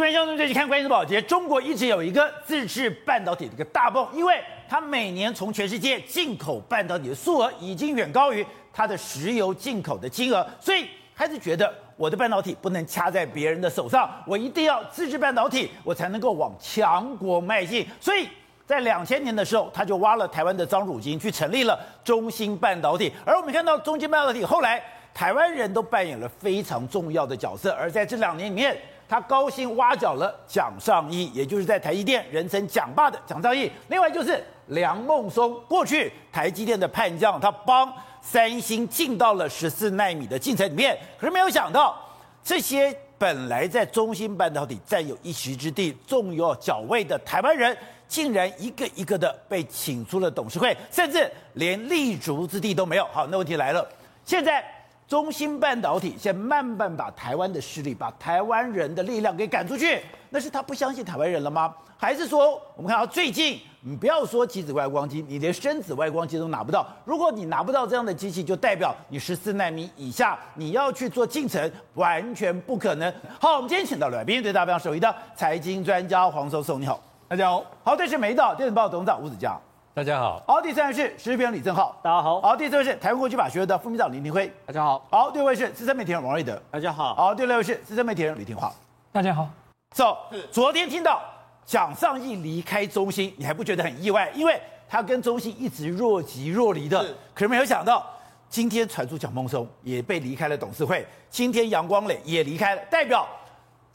这边观众最近看关于保洁，中国一直有一个自制半导体的一个大梦，因为它每年从全世界进口半导体的数额已经远高于它的石油进口的金额，所以开始觉得我的半导体不能掐在别人的手上，我一定要自制半导体，我才能够往强国迈进。所以在两千年的时候，他就挖了台湾的张汝京去成立了中芯半导体，而我们看到中芯半导体后来台湾人都扮演了非常重要的角色，而在这两年里面。他高薪挖角了蒋尚义，也就是在台积电人称“蒋爸”的蒋尚义。另外就是梁孟松，过去台积电的叛将，他帮三星进到了十四纳米的进程里面。可是没有想到，这些本来在中芯半导体占有一席之地、重要角位的台湾人，竟然一个一个的被请出了董事会，甚至连立足之地都没有。好，那问题来了，现在。中芯半导体先慢慢把台湾的势力、把台湾人的力量给赶出去，那是他不相信台湾人了吗？还是说，我们看到最近，你不要说极紫外光机，你连深紫外光机都拿不到。如果你拿不到这样的机器，就代表你十四纳米以下，你要去做进程，完全不可能。好，我们今天请到了来宾，对大家非常熟悉的财经专家黄授受，你好，大家好。好，这是美丽岛电子报董事长吴子嘉。大家好，好，第三位是时事评论李正浩，大家好，好，第四位是台湾国际法学院的副秘书长林庭辉，大家好，好，第五位是资深媒体人王瑞德，大家好，好，第六位是资深媒体人李廷华，大家好。走，昨天听到蒋尚义离开中心，你还不觉得很意外？因为他跟中心一直若即若离的，可是没有想到今天传出蒋孟松也被离开了董事会，今天杨光磊也离开了，代表。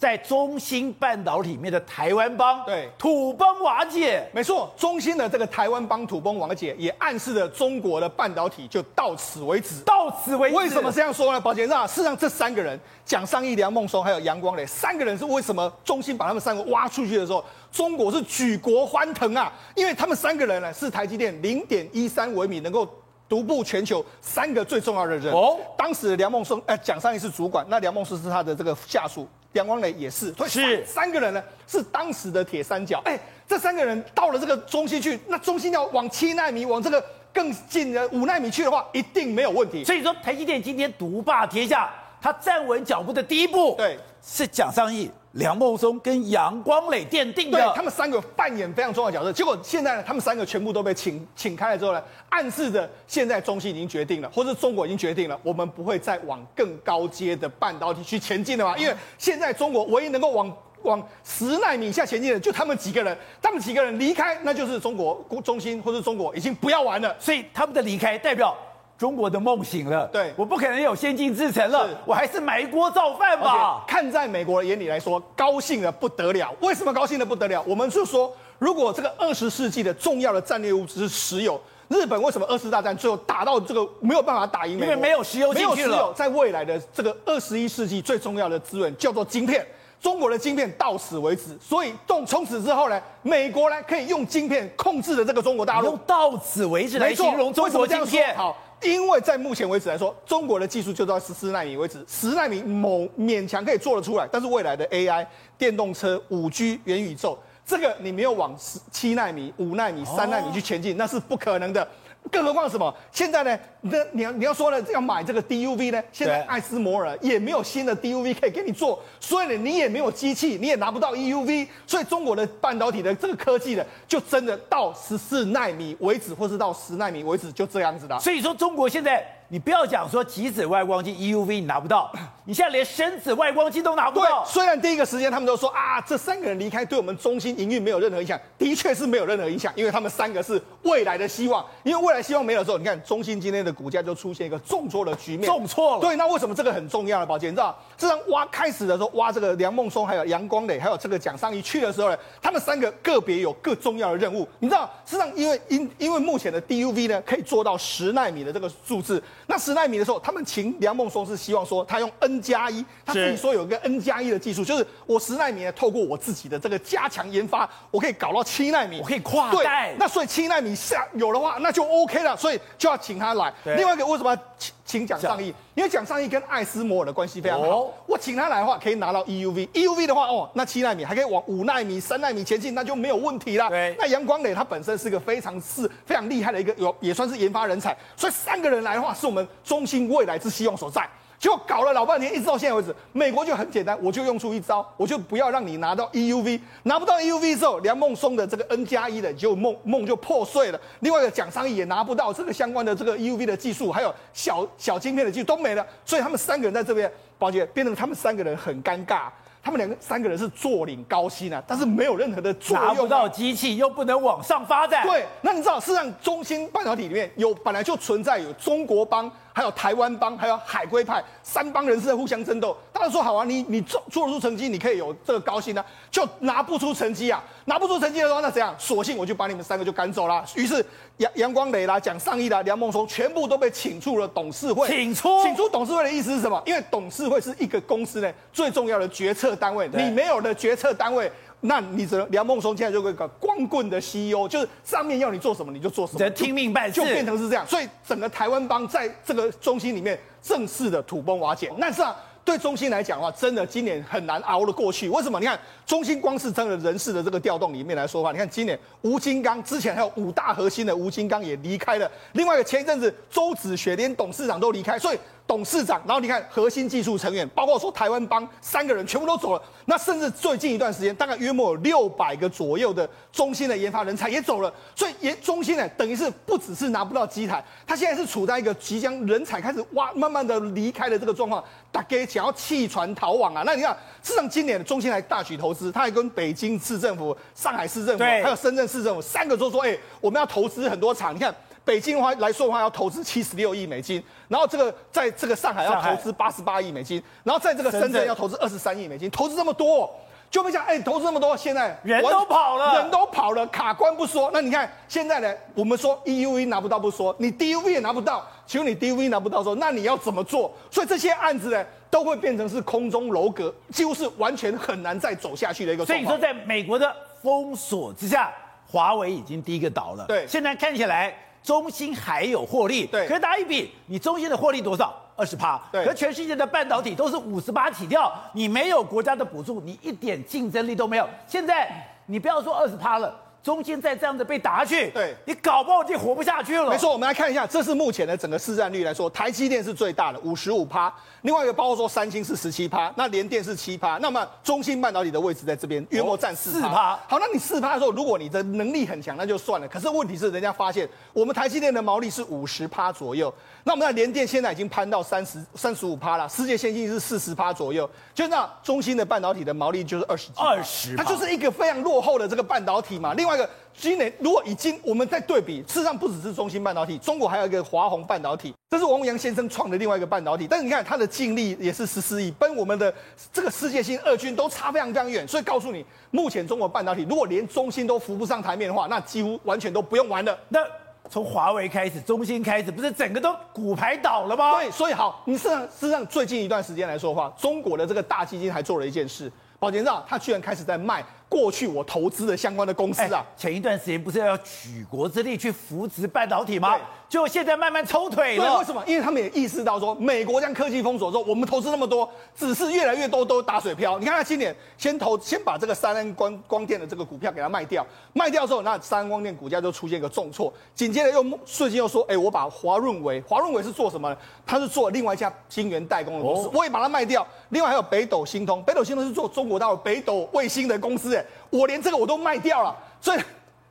在中芯半导体里面的台湾帮，对，土崩瓦解，没错，中芯的这个台湾帮土崩瓦解，也暗示着中国的半导体就到此为止，到此为止。为什么这样说呢？宝杰那事实上这三个人，蒋尚义、梁孟松还有杨光磊，三个人是为什么中芯把他们三个挖出去的时候，中国是举国欢腾啊？因为他们三个人呢是台积电零点一三微米能够独步全球三个最重要的人。哦，当时梁孟松，呃，蒋尚义是主管，那梁孟松是他的这个下属。杨光磊也是，所以是三个人呢，是当时的铁三角。哎，这三个人到了这个中心去，那中心要往七纳米，往这个更近的五纳米去的话，一定没有问题。所以说，台积电今天独霸天下，他站稳脚步的第一步，对，是蒋尚义。梁孟松跟杨光磊奠定的，对，他们三个扮演非常重要的角色。结果现在呢，他们三个全部都被请请开了之后呢，暗示着现在中心已经决定了，或者中国已经决定了，我们不会再往更高阶的半导体去前进了嘛？因为现在中国唯一能够往往十纳米以下前进的，就他们几个人，他们几个人离开，那就是中国中心或者中国已经不要玩了。所以他们的离开代表。中国的梦醒了，对，我不可能有先进制程了，我还是埋锅造饭吧。看在美国的眼里来说，高兴的不得了。为什么高兴的不得了？我们就说，如果这个二十世纪的重要的战略物资是石油，日本为什么二次大战最后打到这个没有办法打赢？因为没有石油，没有石油，在未来的这个二十一世纪最重要的资源叫做晶片，中国的晶片到此为止。所以，从从此之后呢，美国呢可以用晶片控制着这个中国大陆。用到此为止来形容中国晶片，好。因为在目前为止来说，中国的技术就到十四纳米为止，十纳米某勉强可以做得出来，但是未来的 AI、电动车、五 G、元宇宙，这个你没有往七纳米、五纳米、三纳米去前进，那是不可能的。更何况什么？现在呢？那你要你要说呢？要买这个 DUV 呢？现在艾斯摩尔也没有新的 DUV 可以给你做，所以呢，你也没有机器，你也拿不到 EUV，所以中国的半导体的这个科技呢，就真的到十四纳米为止，或是到十纳米为止，就这样子的。所以说，中国现在。你不要讲说极紫外光机 EUV 你拿不到，你现在连深紫外光机都拿不到。对，虽然第一个时间他们都说啊，这三个人离开对我们中芯营运没有任何影响，的确是没有任何影响，因为他们三个是未来的希望。因为未来希望没了之后，你看中芯今天的股价就出现一个重挫的局面。重挫了。对，那为什么这个很重要呢？宝杰，你知道，这张挖开始的时候挖这个梁孟松还有杨光磊还有这个蒋尚义去的时候呢，他们三个个别有各重要的任务。你知道，实际上因为因因为目前的 DUV 呢可以做到十纳米的这个数字，那十纳米的时候。他们请梁孟松是希望说，他用 N 加一，他自己说有一个 N 加一的技术，就是我十纳米呢，透过我自己的这个加强研发，我可以搞到七纳米，我可以跨代。那所以七纳米下有的话，那就 OK 了，所以就要请他来。另外一个为什么要请请蒋尚义？因为蒋尚义跟艾斯摩尔的关系非常好，哦、我请他来的话，可以拿到 EUV。EUV 的话，哦，那七纳米还可以往五纳米、三纳米前进，那就没有问题了。对，那杨光磊他本身是个非常是非常厉害的一个有，也算是研发人才，所以三个人来的话，是我们中芯未来之希望所在。结果搞了老半天，一直到现在为止，美国就很简单，我就用出一招，我就不要让你拿到 EUV，拿不到 EUV 之后，梁孟松的这个 N 加一的就梦梦就破碎了。另外一个蒋尚义也拿不到这个相关的这个 EUV 的技术，还有小小晶片的技术都没了，所以他们三个人在这边，宝姐变成他们三个人很尴尬。他们两个三个人是坐领高薪啊，但是没有任何的作用，拿不到机器又不能往上发展。对，那你知道，事实上，中芯半导体里面有本来就存在有中国帮。还有台湾帮，还有海归派三帮人士在互相争斗。大家说好啊，你你做做得出成绩，你可以有这个高薪啊，就拿不出成绩啊，拿不出成绩的话，那怎样？索性我就把你们三个就赶走了。于是杨杨光磊啦、蒋尚义啦、梁孟松全部都被请出了董事会。请出？请出董事会的意思是什么？因为董事会是一个公司内最重要的决策单位，你没有了决策单位。那你只能梁孟松现在就一个光棍的 CEO，就是上面要你做什么你就做什么，只能听命办事，就变成是这样。所以整个台湾帮在这个中心里面正式的土崩瓦解。那是啊，对中心来讲的话，真的今年很难熬得过去。为什么？你看中芯光是真的人事的这个调动里面来说的话，你看今年吴金刚之前还有五大核心的吴金刚也离开了，另外一个前一阵子周子学连董事长都离开，所以。董事长，然后你看核心技术成员，包括说台湾帮三个人全部都走了，那甚至最近一段时间，大概约莫有六百个左右的中芯的研发人才也走了，所以研中芯呢，等于是不只是拿不到机台，他现在是处在一个即将人才开始挖，慢慢的离开的这个状况，大家想要弃船逃亡啊。那你看，事实上今年的中芯来大举投，他还跟北京市政府、上海市政府，还有深圳市政府三个都说，哎，我们要投资很多厂，你看。北京的话来说的话，要投资七十六亿美金，然后这个在这个上海要投资八十八亿美金，然后在这个深圳要投资二十三亿美金，投资这么多，就没想哎，投资这么多，现在人都跑了，人都跑了，卡关不说，那你看现在呢？我们说 EUV 拿不到不说，你 DUV 也拿不到，请问你 DUV 拿不到说，那你要怎么做？所以这些案子呢，都会变成是空中楼阁，几乎是完全很难再走下去的一个。所以你说，在美国的封锁之下，华为已经第一个倒了。对，现在看起来。中兴还有获利，对，可是大家一比，你中兴的获利多少？二十趴，对，可全世界的半导体都是五十趴起跳，你没有国家的补助，你一点竞争力都没有。现在你不要说二十趴了。中芯再这样子被打下去，对，你搞不好就活不下去了。没错，我们来看一下，这是目前的整个市占率来说，台积电是最大的，五十五趴。另外一个包括说三星是十七趴，那联电是七趴。那么中芯半导体的位置在这边，约莫占四趴。好，那你四趴的时候，如果你的能力很强，那就算了。可是问题是，人家发现我们台积电的毛利是五十趴左右，那我们的联电现在已经攀到三十三十五趴了，世界先进是四十趴左右。就那中芯的半导体的毛利就是二十几，二十，它就是一个非常落后的这个半导体嘛。另外一个。今年如果已经我们在对比，事实上不只是中芯半导体，中国还有一个华虹半导体，这是王阳先生创的另外一个半导体。但是你看它的净利也是十四亿，跟我们的这个世界性二军都差非常非常远。所以告诉你，目前中国半导体如果连中芯都扶不上台面的话，那几乎完全都不用玩了。那从华为开始，中芯开始，不是整个都骨牌倒了吗？对，所以好，你事实上事实上最近一段时间来说的话，中国的这个大基金还做了一件事，宝杰知道，他居然开始在卖。过去我投资的相关的公司啊，前一段时间不是要举国之力去扶植半导体吗？就现在慢慢抽腿了。对，为什么？因为他们也意识到说，美国将科技封锁之后，我们投资那么多，只是越来越多都打水漂。你看他今年先投，先把这个三安光光电的这个股票给它卖掉，卖掉之后，那三安光电股价就出现一个重挫。紧接着又瞬间又说，哎，我把华润微，华润微是做什么呢？他是做另外一家晶圆代工的公司，我也把它卖掉。另外还有北斗星通，北斗星通是做中国大陆北斗卫星的公司，哎。我连这个我都卖掉了，所以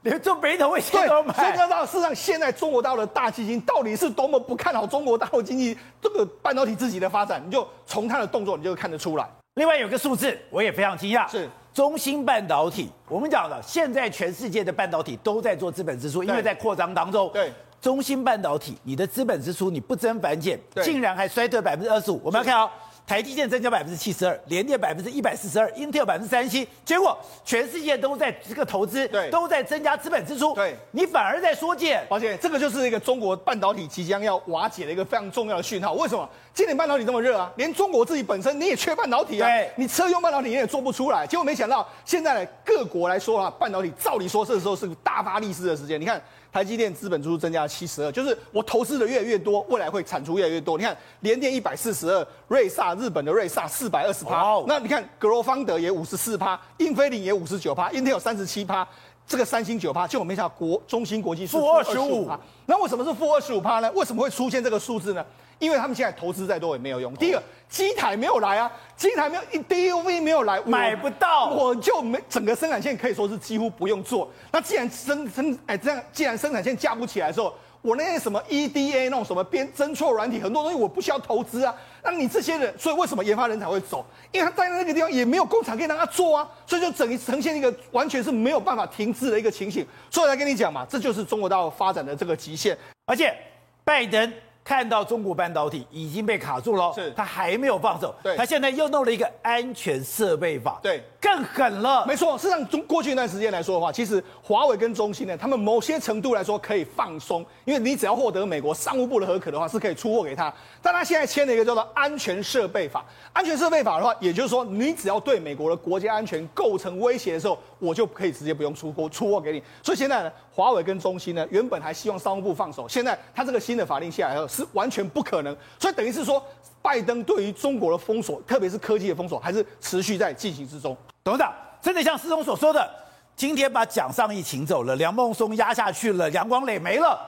连做北斗卫星都卖。所以你知道，事实上现在中国大陆的大基金到底是多么不看好中国大陆经济这个半导体自己的发展，你就从它的动作你就看得出来。另外有个数字我也非常惊讶，是中芯半导体。我们讲了，现在全世界的半导体都在做资本支出，因为在扩张当中。对，中芯半导体，你的资本支出你不增反减，竟然还衰退百分之二十五。我们要看哦。台积电增加百分之七十二，联电百分之一百四十二，Intel 百分之三十七，结果全世界都在这个投资，对，都在增加资本支出，对，你反而在缩减，而且这个就是一个中国半导体即将要瓦解的一个非常重要的讯号。为什么？今年半导体这么热啊？连中国自己本身你也缺半导体啊，对，你车用半导体你也做不出来。结果没想到现在各国来说啊，半导体照理说这个时候是个大发利市的时间。你看。台积电资本支出增加了七十二，就是我投资的越来越多，未来会产出越来越多。你看联电一百四十二，瑞萨日本的瑞萨四百二十趴，那你看格罗方德也五十四趴，英飞凌也五十九趴，Intel 三十七趴，这个三星九趴，就我没想到国中芯国际是负二十五趴。那为什么是负二十五趴呢？为什么会出现这个数字呢？因为他们现在投资再多也没有用。第一个，机台没有来啊，机台没有，DUV 没有来，买不到，我就没整个生产线可以说是几乎不用做。那既然生生哎这样，既然生产线架不起来的时候，我那些什么 EDA 那种什么编侦错软体，很多东西我不需要投资啊。那你这些人，所以为什么研发人才会走？因为他待在那个地方也没有工厂可以让他做啊，所以就整呈现一个完全是没有办法停滞的一个情形。所以来跟你讲嘛，这就是中国大陆发展的这个极限。而且拜登看到中国半导体已经被卡住了，是，他还没有放手，对，他现在又弄了一个安全设备法，对。更狠了，没错。事实上，中过去一段时间来说的话，其实华为跟中兴呢，他们某些程度来说可以放松，因为你只要获得美国商务部的核可的话，是可以出货给他。但他现在签了一个叫做安全设备法，安全设备法的话，也就是说，你只要对美国的国家安全构成威胁的时候，我就可以直接不用出货出货给你。所以现在呢，华为跟中兴呢，原本还希望商务部放手，现在他这个新的法令下来后，是完全不可能。所以等于是说，拜登对于中国的封锁，特别是科技的封锁，还是持续在进行之中。董事长，真的像施总所说的，今天把蒋尚义请走了，梁孟松压下去了，杨光磊没了，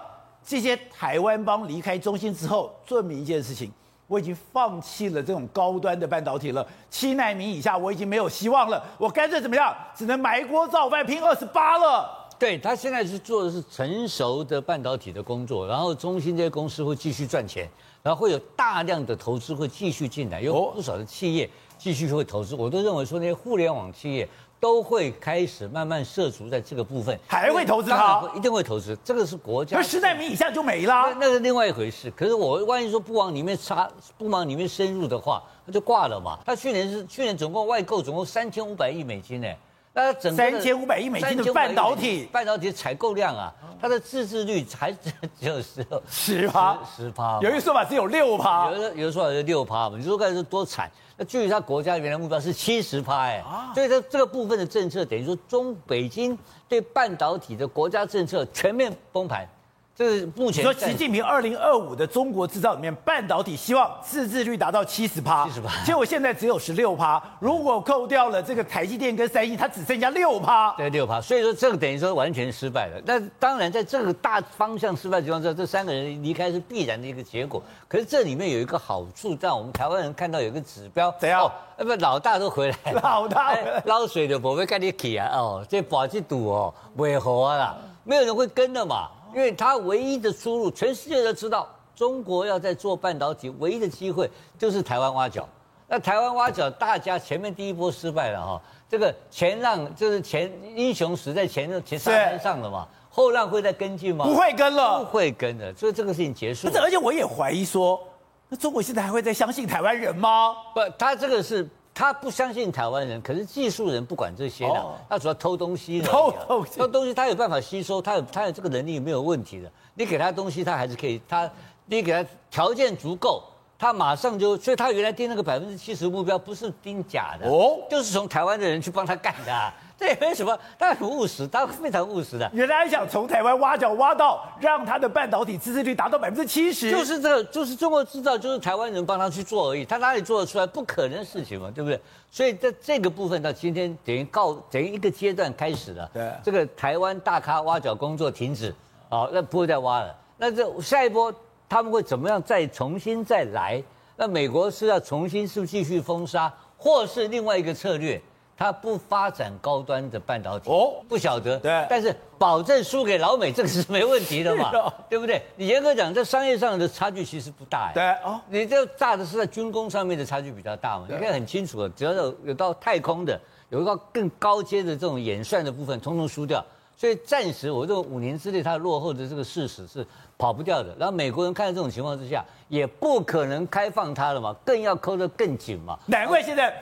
这些台湾帮离开中心之后，证明一件事情，我已经放弃了这种高端的半导体了，七纳米以下我已经没有希望了，我干脆怎么样，只能埋锅造饭拼二十八了。对，他现在是做的是成熟的半导体的工作，然后中芯这些公司会继续赚钱，然后会有大量的投资会继续进来，有不少的企业。继续会投资，我都认为说那些互联网企业都会开始慢慢涉足在这个部分，还会投资它，一定会投资。这个是国家，十代米以下就没了，那是另外一回事。可是我万一说不往里面插，不往里面深入的话，那就挂了嘛。他去年是去年总共外购总共三千五百亿美金呢，那整个三千五百亿美金的半导体，半导体的采购量啊，它的自制率才只有十十趴，十趴。有一个说法只有六趴，有的有的说法是六趴嘛。你说看是多惨？那距离他国家原来目标是七十趴哎，所以这这个部分的政策等于说中北京对半导体的国家政策全面崩盘。这是目前说习近平二零二五的中国制造里面，半导体希望自制率达到七十趴，七十趴，结果现在只有十六趴。如果扣掉了这个台积电跟三星，它只剩下六趴。对，六趴。所以说这个等于说完全失败了。那当然，在这个大方向失败的情况下，这三个人离开是必然的一个结果。可是这里面有一个好处，让我们台湾人看到有一个指标，怎样？那不老大都回来了，老大捞水的不会跟你起啊，哦，这保级赌哦，违和了，没有人会跟的嘛。因为它唯一的出路，全世界都知道，中国要在做半导体，唯一的机会就是台湾挖角。那台湾挖角，大家前面第一波失败了哈，这个前浪就是前英雄死在前前沙滩上了嘛，后浪会再跟进吗？不会跟了，不会跟的，所以这个事情结束了。而且我也怀疑说，那中国现在还会再相信台湾人吗？不，他这个是。他不相信台湾人，可是技术人不管这些的，哦、他主要偷东西，偷东西，偷东西，他有办法吸收，他有他有这个能力没有问题的。你给他东西，他还是可以，他你给他条件足够，他马上就，所以他原来定那个百分之七十目标不是定假的，哦，就是从台湾的人去帮他干的、啊。这也没什么，他很务实，他非常务实的。原来还想从台湾挖角挖到，让他的半导体自制率达到百分之七十。就是这个，就是中国制造，就是台湾人帮他去做而已。他哪里做得出来？不可能的事情嘛，对不对？所以在这个部分到今天等于告，等于一个阶段开始了。对，这个台湾大咖挖角工作停止，好，那不会再挖了。那这下一波他们会怎么样？再重新再来？那美国是要重新是不是继续封杀，或是另外一个策略？他不发展高端的半导体哦，不晓得。对，但是保证输给老美，这个是没问题的嘛，对不对？你严格讲，在商业上的差距其实不大。对哦，你这大的是在军工上面的差距比较大嘛？你看很清楚的，只要有有到太空的，有到更高阶的这种演算的部分，统统输掉。所以暂时我认为五年之内它落后的这个事实是跑不掉的。然后美国人看到这种情况之下，也不可能开放它了嘛，更要抠得更紧嘛。难怪现在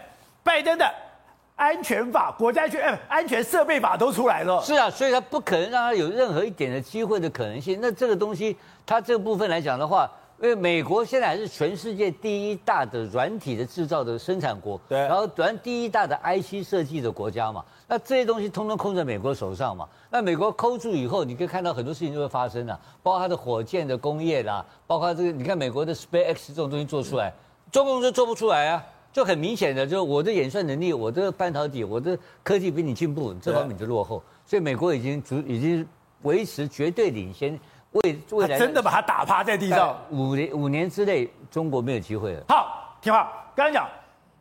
拜登的。安全法、国家安全、安全设备法都出来了。是啊，所以他不可能让他有任何一点的机会的可能性。那这个东西，它这个部分来讲的话，因为美国现在还是全世界第一大的软体的制造的生产国，对，然后软第一大的 IC 设计的国家嘛。那这些东西通通控在美国手上嘛。那美国抠住以后，你可以看到很多事情就会发生了，包括它的火箭的工业啦，包括这个，你看美国的 SpaceX 这种东西做出来，中共就做不出来啊。就很明显的，就是我的演算能力，我的半导体，我的科技比你进步，这方面就落后。所以美国已经足已经维持绝对领先，未未来真的把它打趴在地上。五年五年之内，中国没有机会了。好，听话，刚刚讲，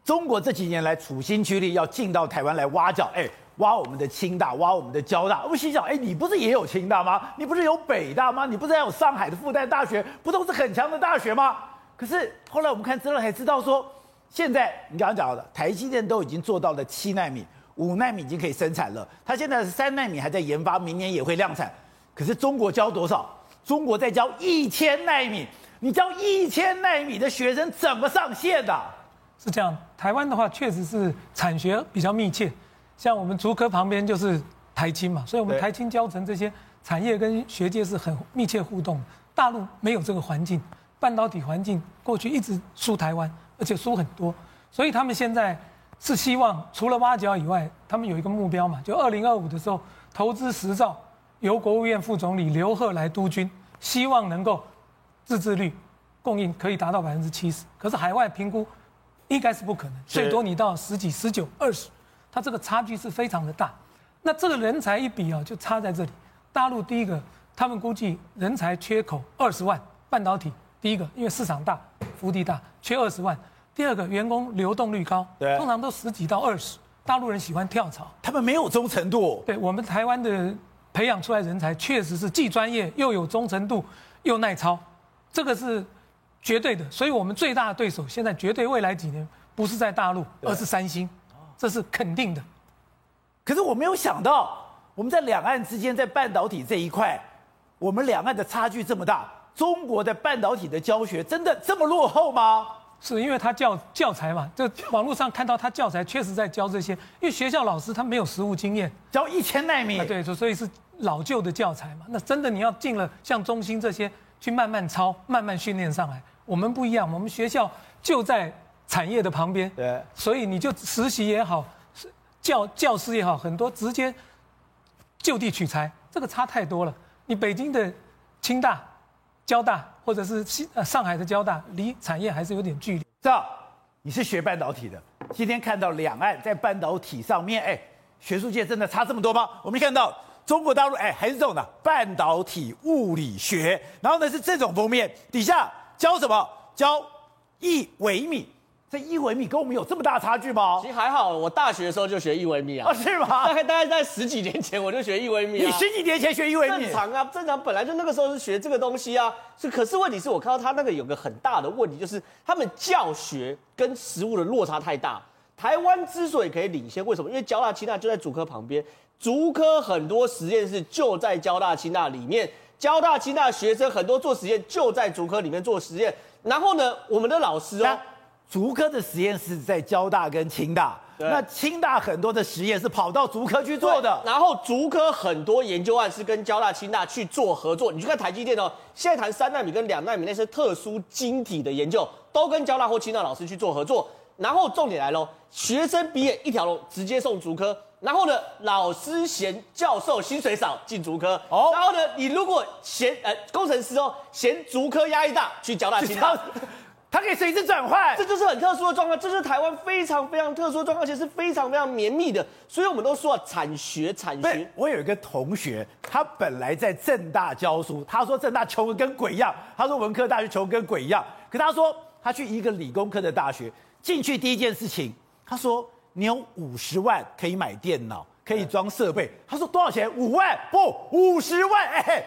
中国这几年来处心积虑要进到台湾来挖角，哎。挖我们的清大，挖我们的交大。我心想，哎，你不是也有清大吗？你不是有北大吗？你不是还有上海的复旦大学？不都是很强的大学吗？可是后来我们看资料才知道说，现在你刚刚讲的，台积电都已经做到了七纳米、五纳米已经可以生产了。它现在是三纳米还在研发，明年也会量产。可是中国交多少？中国在交一千纳米。你交一千纳米的学生怎么上线的？是这样，台湾的话确实是产学比较密切。像我们竹科旁边就是台青嘛，所以我们台青交成这些产业跟学界是很密切互动。大陆没有这个环境，半导体环境过去一直输台湾，而且输很多，所以他们现在是希望除了挖角以外，他们有一个目标嘛，就二零二五的时候投资十兆，由国务院副总理刘鹤来督军，希望能够自制率供应可以达到百分之七十。可是海外评估应该是不可能，最多你到十几、十九、二十。它这个差距是非常的大，那这个人才一比啊，就差在这里。大陆第一个，他们估计人才缺口二十万，半导体第一个，因为市场大，福地大，缺二十万。第二个，员工流动率高，对，通常都十几到二十。大陆人喜欢跳槽，他们没有忠诚度。对我们台湾的培养出来人才，确实是既专业又有忠诚度，又耐操，这个是绝对的。所以我们最大的对手，现在绝对未来几年不是在大陆，而是三星。这是肯定的，可是我没有想到，我们在两岸之间，在半导体这一块，我们两岸的差距这么大。中国的半导体的教学真的这么落后吗？是因为他教教材嘛，就网络上看到他教材确实在教这些，因为学校老师他没有实务经验，教一千纳米，对，所以是老旧的教材嘛。那真的你要进了像中心这些去慢慢抄、慢慢训练上来，我们不一样，我们学校就在。产业的旁边，对，所以你就实习也好，教教师也好，很多直接就地取材，这个差太多了。你北京的清大、交大，或者是西呃上海的交大，离产业还是有点距离。这样，你是学半导体的，今天看到两岸在半导体上面，哎，学术界真的差这么多吗？我们看到中国大陆，哎，还是这种的半导体物理学，然后呢是这种封面，底下教什么？教一微米。这一微米跟我们有这么大差距吗？其实还好，我大学的时候就学一微米啊。哦，是吗？大概大概在十几年前我就学一微米啊。你十几年前学一微米？正常啊，正常本来就那个时候是学这个东西啊。是，可是问题是我看到他那个有个很大的问题，就是他们教学跟实物的落差太大。台湾之所以可以领先，为什么？因为交大、清大就在主科旁边，竹科很多实验室就在交大、清大里面，交大、清大学生很多做实验就在竹科里面做实验。然后呢，我们的老师哦。竹科的实验室在交大跟清大，那清大很多的实验是跑到竹科去做的，然后竹科很多研究案是跟交大、清大去做合作。你去看台积电哦，现在谈三纳米跟两纳米那些特殊晶体的研究，都跟交大或清大老师去做合作。然后重点来喽，学生毕业一条龙直接送竹科，然后呢，老师嫌教授薪水少进竹科，哦，然后呢，你如果嫌呃工程师哦嫌竹科压力大，去交大、清大。它可以随时转换，这就是很特殊的状况，这是台湾非常非常特殊的状况，而且是非常非常绵密的。所以我们都说啊，产学产学。我有一个同学，他本来在政大教书，他说政大穷的跟鬼一样，他说文科大学穷跟鬼一样。可他说他去一个理工科的大学，进去第一件事情，他说你有五十万可以买电脑，可以装设备。他说多少钱？五万？不，五十万。哎。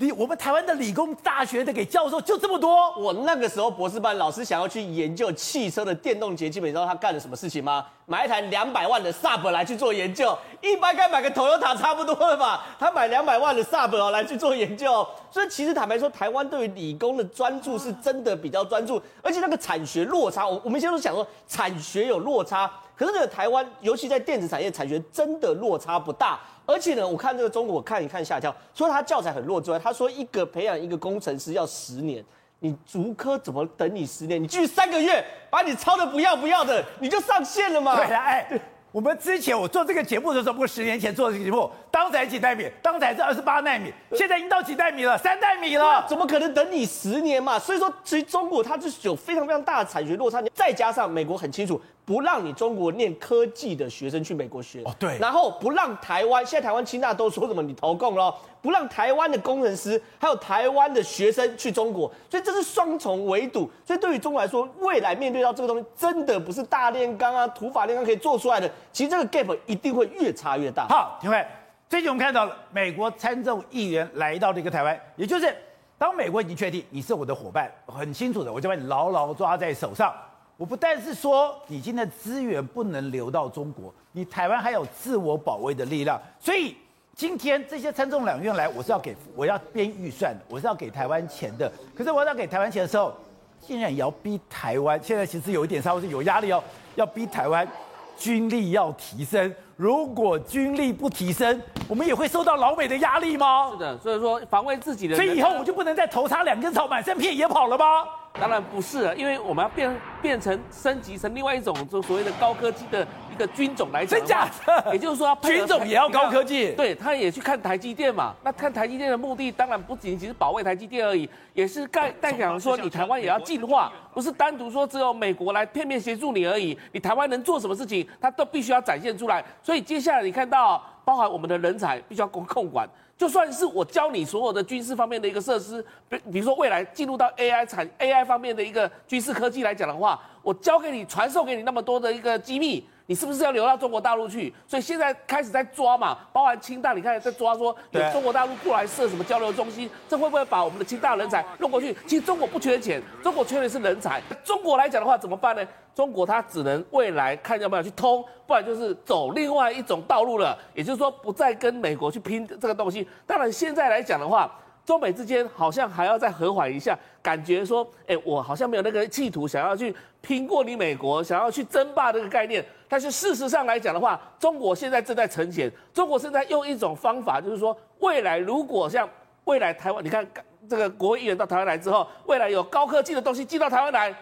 理我们台湾的理工大学的给教授就这么多。我那个时候博士班老师想要去研究汽车的电动节，基本上他干了什么事情吗？买一台两百万的 Sub 来去做研究，一般该买个 Toyota 差不多了吧？他买两百万的 Sub 哦来去做研究，所以其实坦白说，台湾对于理工的专注是真的比较专注，而且那个产学落差，我我们现在都想说产学有落差，可是这个台湾，尤其在电子产业，产学真的落差不大。而且呢，我看这个中国，我看一看下跳，说他教材很弱之外，他说一个培养一个工程师要十年，你竹科怎么等你十年？你继续三个月把你抄的不要不要的，你就上线了嘛？对了，哎，我们之前我做这个节目的时候，不是十年前做这个节目，当才几纳米？当才是二十八纳米，现在已经到几纳米了？三纳米了，怎么可能等你十年嘛？所以说，其实中国它就是有非常非常大的产学落差，再加上美国很清楚。不让你中国念科技的学生去美国学。哦，对。然后不让台湾，现在台湾清大都说什么你投共了，不让台湾的工程师还有台湾的学生去中国，所以这是双重围堵。所以对于中国来说，未来面对到这个东西，真的不是大炼钢啊、土法炼钢可以做出来的。其实这个 gap 一定会越差越大。好，因为最近我们看到了美国参众议员来到这个台湾，也就是当美国已经确定你是我的伙伴，很清楚的，我就把你牢牢抓在手上。我不但是说你今天的资源不能流到中国，你台湾还有自我保卫的力量。所以今天这些参众两院来，我是要给我要编预算，我是要给台湾钱的。可是我要给台湾钱的时候，竟然也要逼台湾，现在其实有一点稍微是有压力哦，要逼台湾军力要提升。如果军力不提升，我们也会受到老美的压力吗？是的，所以说防卫自己的。所以以后我就不能再头插两根草，满山遍野跑了吗？当然不是了，因为我们要变变成升级成另外一种，就所谓的高科技的一个军种来讲。真假的？也就是说，军种也要高科技。对，他也去看台积电嘛。那看台积电的目的，当然不仅仅是保卫台积电而已，也是代代表说你台湾也要进化，不是单独说只有美国来片面协助你而已。你台湾能做什么事情，他都必须要展现出来。所以接下来你看到，包含我们的人才，必须要控控管。就算是我教你所有的军事方面的一个设施，比比如说未来进入到 AI 产 AI 方面的一个军事科技来讲的话，我教给你传授给你那么多的一个机密，你是不是要流到中国大陆去？所以现在开始在抓嘛，包含清大，你看在抓说有中国大陆过来设什么交流中心，这会不会把我们的清大人才弄过去？其实中国不缺钱，中国缺的是人才。中国来讲的话怎么办呢？中国它只能未来看要不要去通，不然就是走另外一种道路了。也就是说，不再跟美国去拼这个东西。当然，现在来讲的话，中美之间好像还要再和缓一下，感觉说，哎，我好像没有那个企图想要去拼过你美国，想要去争霸这个概念。但是事实上来讲的话，中国现在正在呈现，中国正在用一种方法，就是说，未来如果像未来台湾，你看这个国会议员到台湾来之后，未来有高科技的东西进到台湾来。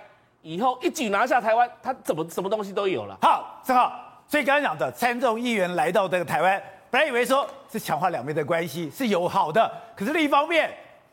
以后一举拿下台湾，他怎么什么东西都有了。好，正好，所以刚才讲的参众议员来到这个台湾，本来以为说是强化两边的关系，是友好的，可是另一方面，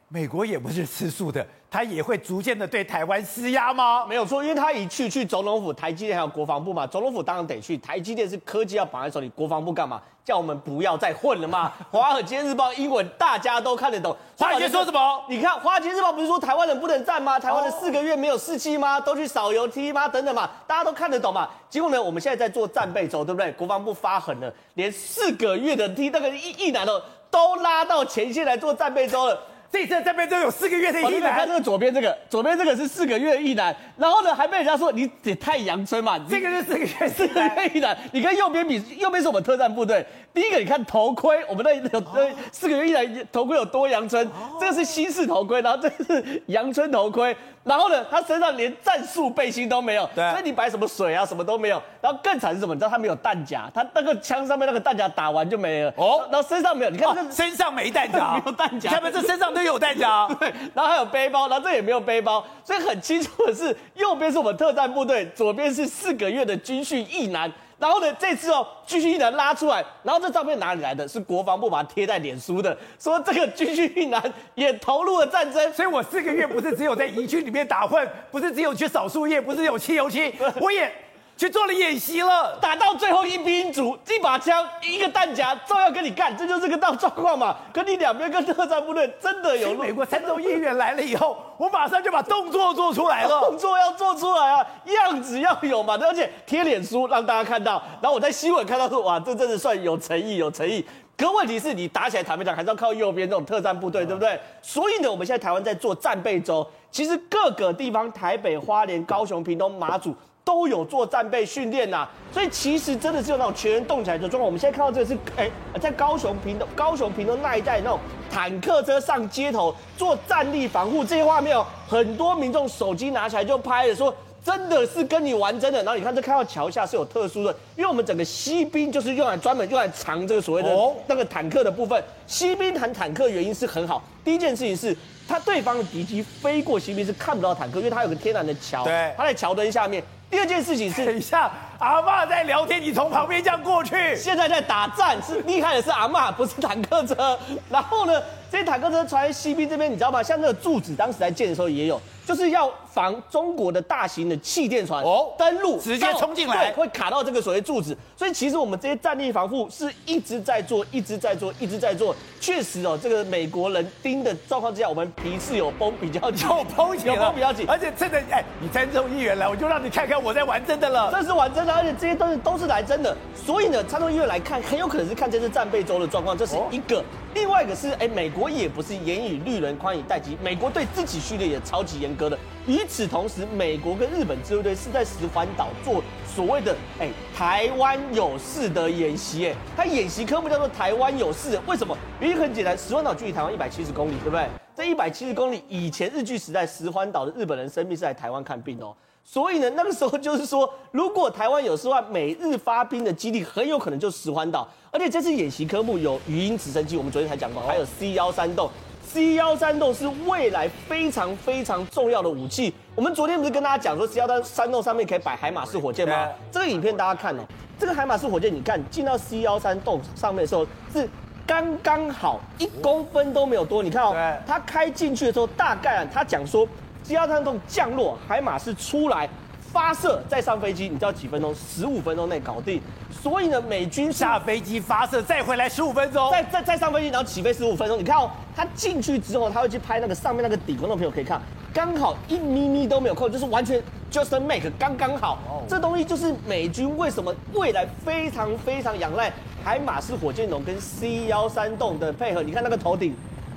美国也不是吃素的。他也会逐渐的对台湾施压吗？没有错，因为他一去去总统府、台积电还有国防部嘛。总统府当然得去，台积电是科技要绑在手里，国防部干嘛？叫我们不要再混了嘛。华尔街日报英文大家都看得懂。华尔街说什么？你看华尔街日报不是说台湾人不能战吗？台湾的四个月没有士气吗？都去扫油梯吗？等等嘛，大家都看得懂嘛。结果呢，我们现在在做战备周，对不对？国防部发狠了，连四个月的梯那个役役男的都拉到前线来做战备周了。这次这边都有四个月的一男，看这个左边这个，左边这个是四个月的役男，然后呢还被人家说你也太阳春嘛，这个是四个月四个月一男，你跟右边比，右边是我们特战部队。第一个你看头盔，我们那有四个月役男头盔有多阳春，这个是新式头盔，然后这个是阳春头盔，然后呢他身上连战术背心都没有，对，所以你摆什么水啊什么都没有，然后更惨是什么？你知道他没有弹夹，他那个枪上面那个弹夹打完就没了。哦，然后身上没有，你看、哦、身上没弹夹，没有弹夹，他们这身上都有弹夹，对，然后还有背包，然后这也没有背包，所以很清楚的是，右边是我们特战部队，左边是四个月的军训一男。然后呢，这次哦，军训役男拉出来，然后这照片哪里来的？是国防部把它贴在脸书的，说这个军训役男也投入了战争。所以我四个月不是只有在营区里面打混，不是只有去扫树叶，不是有漆油漆，我也。去做了演习了，打到最后一兵一卒，一把枪，一个弹夹，照样跟你干，这就是个大状况嘛。可你两边跟特战部队真的有。美国参众议员来了以后，我马上就把动作做出来了。动作要做出来啊，样子要有嘛，而且贴脸书让大家看到。然后我在新闻看到说，哇，这真的算有诚意，有诚意。可问题是你打起来坦白讲，还是要靠右边这种特战部队，对不对？所以呢，我们现在台湾在做战备周，其实各个地方，台北、花莲、高雄、屏东、马祖。都有做战备训练呐，所以其实真的是有那种全员动起来的状况。我们现在看到这个是，哎，在高雄屏东、高雄屏东那一带那种坦克车上街头做战力防护这些画面哦，很多民众手机拿起来就拍了，说真的是跟你玩真的。然后你看这看到桥下是有特殊的，因为我们整个西兵就是用来专门用来藏这个所谓的那个坦克的部分。西兵谈坦克原因是很好，第一件事情是。他对方的敌机飞过西兵是看不到坦克，因为他有个天然的桥，对，他在桥墩下面。第二件事情是，等一下，阿嬷在聊天，你从旁边这样过去。现在在打战，是厉害的是阿嬷，不是坦克车。然后呢，这些坦克车传来西边这边，你知道吗？像那个柱子，当时在建的时候也有，就是要防中国的大型的气垫船哦登陆，直接冲进来，对，会卡到这个所谓柱子。所以其实我们这些战力防护是一直在做，一直在做，一直在做。确实哦，这个美国人盯的状况之下，我们皮是有绷比较紧，有绷紧，有绷比较紧。而且趁着哎，你参众议员来，我就让你看看我在玩真的了。这是玩真的，而且这些东西都是来真的。所以呢，参众议员来看，很有可能是看这次战备周的状况，这是一个。另外一个是，哎，美国也不是严以律人，宽以待己，美国对自己序列也超级严格的。与此同时，美国跟日本自卫队是在石环岛做所谓的哎台湾有事的演习，哎，它演习科目叫做台湾有事。为什么？原因很简单，石环岛距离台湾一百七十公里，对不对？这一百七十公里以前日据时代，石环岛的日本人生病是来台湾看病哦。所以呢，那个时候就是说，如果台湾有事的话，美日发兵的基地很有可能就石环岛。而且这次演习科目有鱼鹰直升机，我们昨天才讲过，还有 C 幺三洞。C 幺三洞是未来非常非常重要的武器。我们昨天不是跟大家讲说，C 幺三洞上面可以摆海马式火箭吗？这个影片大家看哦，这个海马式火箭，你看进到 C 幺三洞上面的时候是刚刚好一公分都没有多。你看哦，它开进去的时候，大概啊，他讲说。C 幺三洞降落，海马是出来发射，再上飞机，你知道几分钟？十五分钟内搞定。所以呢，美军下飞机发射，再回来十五分钟，再再再上飞机，然后起飞十五分钟。你看哦，他进去之后，他会去拍那个上面那个底，观众朋友可以看，刚好一咪咪都没有扣，就是完全 just make 刚刚好。这东西就是美军为什么未来非常非常仰赖海马斯火箭筒跟 C 幺三洞的配合。你看那个头顶。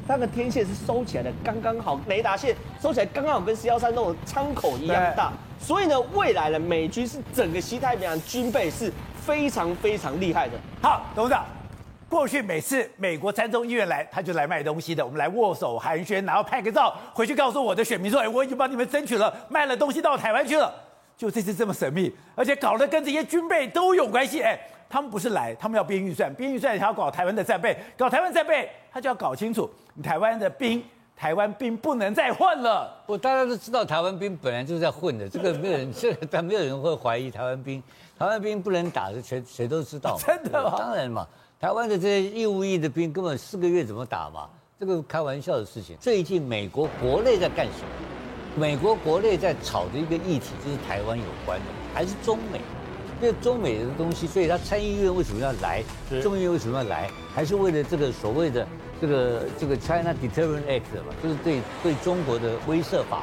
那个天线是收起来的，刚刚好，雷达线收起来刚刚好，跟 C 幺三那种舱口一样大。所以呢，未来的美军是整个西太平洋军备是非常非常厉害的。好，董事长，过去每次美国参众议院来，他就来卖东西的，我们来握手寒暄，然后拍个照，回去告诉我的选民说，哎，我已经帮你们争取了，卖了东西到台湾去了。就这次这么神秘，而且搞得跟这些军备都有关系，哎。他们不是来，他们要编预算，编预算还要搞台湾的战备，搞台湾战备，他就要搞清楚，你台湾的兵，台湾兵不能再混了。我大家都知道，台湾兵本来就是在混的，这个没有人，这但没有人会怀疑台湾兵，台湾兵不能打，谁谁都知道。真的吗？当然嘛，台湾的这些义务役的兵根本四个月怎么打嘛？这个开玩笑的事情。最近美国国内在干什么？美国国内在炒的一个议题就是台湾有关的，还是中美？因为中美的东西，所以他参议院为什么要来？众议院为什么要来？还是为了这个所谓的这个这个 China Deterrent Act 嘛，就是对对中国的威慑法。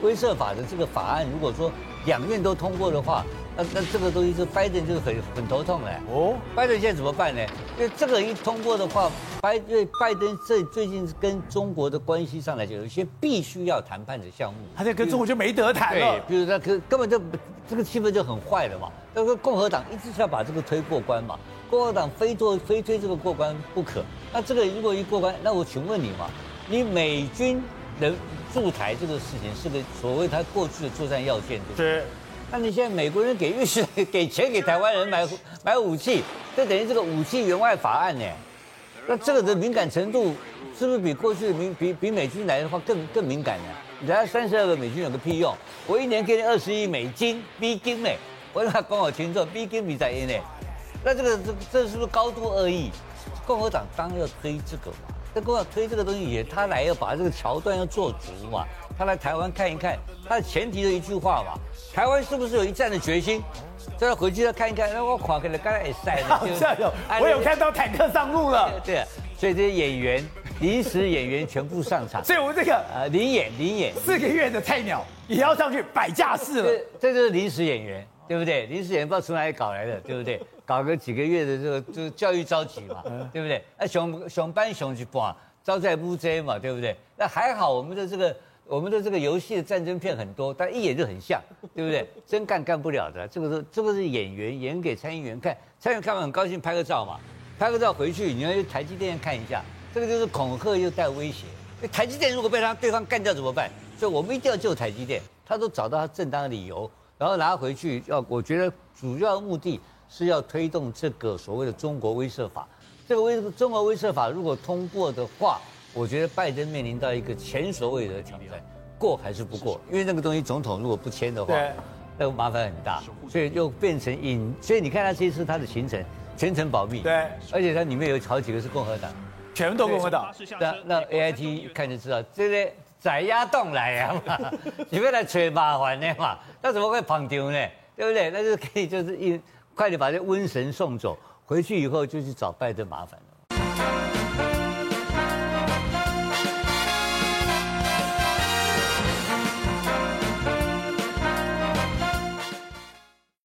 威慑法的这个法案，如果说两院都通过的话，那那这个东西是拜登就是很很头痛哎。哦，拜登现在怎么办呢？因为这个一通过的话，拜因为拜登这最近跟中国的关系上来讲，有一些必须要谈判的项目，他在跟中国就没得谈了。对，比如说根根本就这个气氛就很坏了嘛。那个共和党一直是要把这个推过关嘛，共和党非做非推这个过关不可。那这个如果一过关，那我请问你嘛，你美军能驻台这个事情是个所谓他过去的作战要件，对不对？是。那你现在美国人给预算给钱给台湾人买 买武器，这等于这个武器援外法案呢？那这个的敏感程度是不是比过去的敏比比美军来的话更更敏感呢？你才三十二个美军有个屁用？我一年给你二十亿美金，逼金呢？我让他讲好清楚，美金比在呢？那这个这这是不是高度恶意？共和党当然要推这个嘛，这共和党推这个东西也他来要把这个桥段要做足嘛。他来台湾看一看，他的前提的一句话嘛，台湾是不是有一战的决心？再回去要看一看，那我垮给了刚才也晒了，好像有，我有看到坦克上路了。对，对，所以这些演员，临时演员全部上场。所以我们这个呃，临演临演，四个月的菜鸟也要上去摆架势了。这就是临时演员，对不对？临时演员不知道从哪里搞来的，对不对？搞个几个月的这个就是教育召集嘛，对不对？那熊熊班熊去播，招财不贼嘛，对不对？那还好，我们的这个。我们的这个游戏的战争片很多，但一眼就很像，对不对？真干干不了的，这个是这个是演员演给参议员看，参议员看完很高兴，拍个照嘛，拍个照回去，你要去台积电看一下，这个就是恐吓又带威胁。台积电如果被他对方干掉怎么办？所以我们一定要救台积电，他都找到他正当的理由，然后拿回去要，我觉得主要目的是要推动这个所谓的中国威慑法。这个威中国威慑法如果通过的话。我觉得拜登面临到一个前所未有的挑战，过还是不过？因为那个东西总统如果不签的话，那个麻烦很大，所以又变成隐。所以你看他这一次他的行程全程保密，对，而且他里面有好几个是共和党，全部都共和党。那那 A I T 看就知道，这些宰鸭洞来呀嘛，你们来吹麻烦的嘛，那怎么会跑丢呢？对不对？那就可以就是一快点把这瘟神送走，回去以后就去找拜登麻烦。